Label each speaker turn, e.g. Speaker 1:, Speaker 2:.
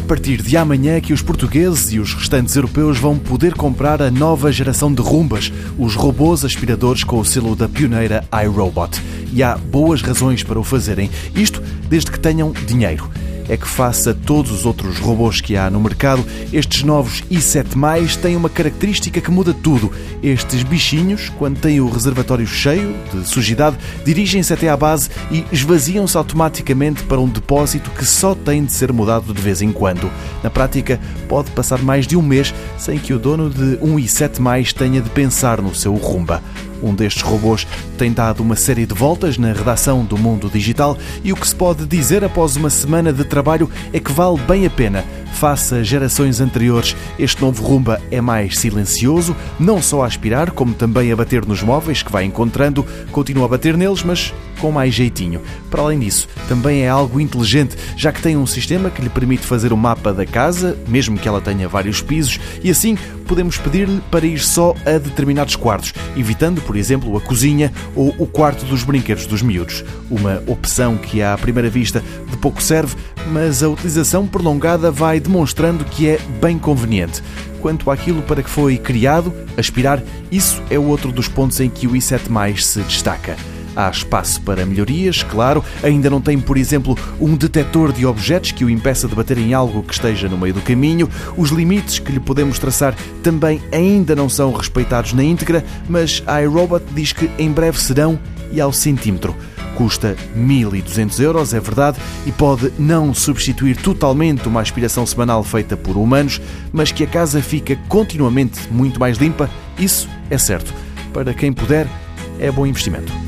Speaker 1: partir de amanhã que os portugueses e os restantes europeus vão poder comprar a nova geração de Rumbas, os robôs aspiradores com o selo da pioneira iRobot. E há boas razões para o fazerem, isto desde que tenham dinheiro é que, face a todos os outros robôs que há no mercado, estes novos i7 têm uma característica que muda tudo. Estes bichinhos, quando têm o reservatório cheio de sujidade, dirigem-se até à base e esvaziam-se automaticamente para um depósito que só tem de ser mudado de vez em quando. Na prática, pode passar mais de um mês sem que o dono de um i7 tenha de pensar no seu rumba. Um destes robôs tem dado uma série de voltas na redação do Mundo Digital e o que se pode dizer após uma semana de trabalho é que vale bem a pena. Face a gerações anteriores, este novo Rumba é mais silencioso, não só a aspirar, como também a bater nos móveis que vai encontrando, continua a bater neles, mas com mais jeitinho. Para além disso, também é algo inteligente, já que tem um sistema que lhe permite fazer o mapa da casa, mesmo que ela tenha vários pisos, e assim podemos pedir-lhe para ir só a determinados quartos, evitando, por exemplo, a cozinha ou o quarto dos brinquedos dos miúdos. Uma opção que, à primeira vista, de pouco serve, mas a utilização prolongada vai demonstrando que é bem conveniente. Quanto àquilo para que foi criado, aspirar, isso é outro dos pontos em que o i7 se destaca. Há espaço para melhorias, claro. Ainda não tem, por exemplo, um detector de objetos que o impeça de bater em algo que esteja no meio do caminho. Os limites que lhe podemos traçar também ainda não são respeitados na íntegra, mas a iRobot diz que em breve serão e ao centímetro. Custa 1.200 euros, é verdade, e pode não substituir totalmente uma aspiração semanal feita por humanos, mas que a casa fica continuamente muito mais limpa, isso é certo. Para quem puder, é bom investimento.